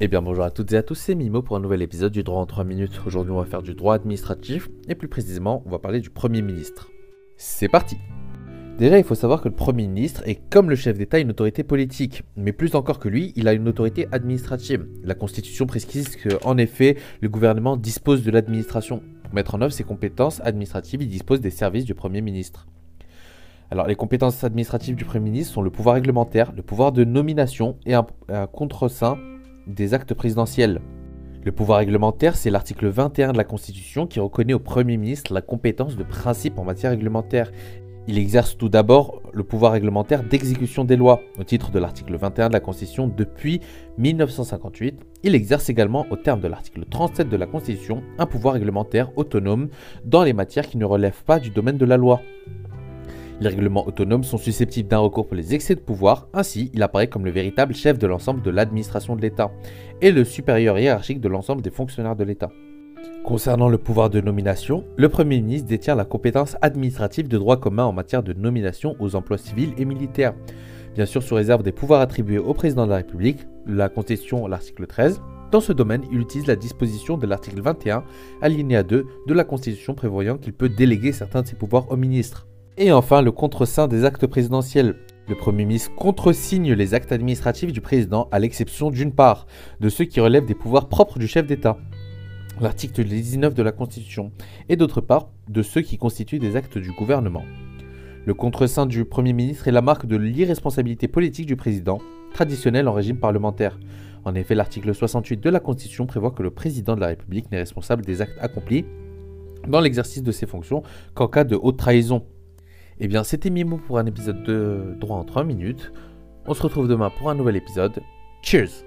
Eh bien bonjour à toutes et à tous, c'est Mimo pour un nouvel épisode du droit en 3 minutes. Aujourd'hui on va faire du droit administratif et plus précisément on va parler du Premier ministre. C'est parti Déjà il faut savoir que le Premier ministre est comme le chef d'État une autorité politique, mais plus encore que lui, il a une autorité administrative. La Constitution précise qu'en effet le gouvernement dispose de l'administration. Pour mettre en œuvre ses compétences administratives, il dispose des services du Premier ministre. Alors, les compétences administratives du Premier ministre sont le pouvoir réglementaire, le pouvoir de nomination et un, un contre-sein des actes présidentiels. Le pouvoir réglementaire, c'est l'article 21 de la Constitution qui reconnaît au Premier ministre la compétence de principe en matière réglementaire. Il exerce tout d'abord le pouvoir réglementaire d'exécution des lois. Au titre de l'article 21 de la Constitution, depuis 1958, il exerce également, au terme de l'article 37 de la Constitution, un pouvoir réglementaire autonome dans les matières qui ne relèvent pas du domaine de la loi. Les règlements autonomes sont susceptibles d'un recours pour les excès de pouvoir, ainsi il apparaît comme le véritable chef de l'ensemble de l'administration de l'État et le supérieur hiérarchique de l'ensemble des fonctionnaires de l'État. Concernant le pouvoir de nomination, le Premier ministre détient la compétence administrative de droit commun en matière de nomination aux emplois civils et militaires, bien sûr sous réserve des pouvoirs attribués au président de la République, la Constitution, l'article 13. Dans ce domaine, il utilise la disposition de l'article 21, alinéa 2 de la Constitution prévoyant qu'il peut déléguer certains de ses pouvoirs au ministre. Et enfin, le contre-sein des actes présidentiels. Le Premier ministre contresigne les actes administratifs du président, à l'exception d'une part, de ceux qui relèvent des pouvoirs propres du chef d'État, l'article 19 de la Constitution, et d'autre part, de ceux qui constituent des actes du gouvernement. Le contre-sein du Premier ministre est la marque de l'irresponsabilité politique du président, traditionnelle en régime parlementaire. En effet, l'article 68 de la Constitution prévoit que le président de la République n'est responsable des actes accomplis dans l'exercice de ses fonctions qu'en cas de haute trahison, eh bien, c'était Mimo pour un épisode de Droit en 3 minutes. On se retrouve demain pour un nouvel épisode. Cheers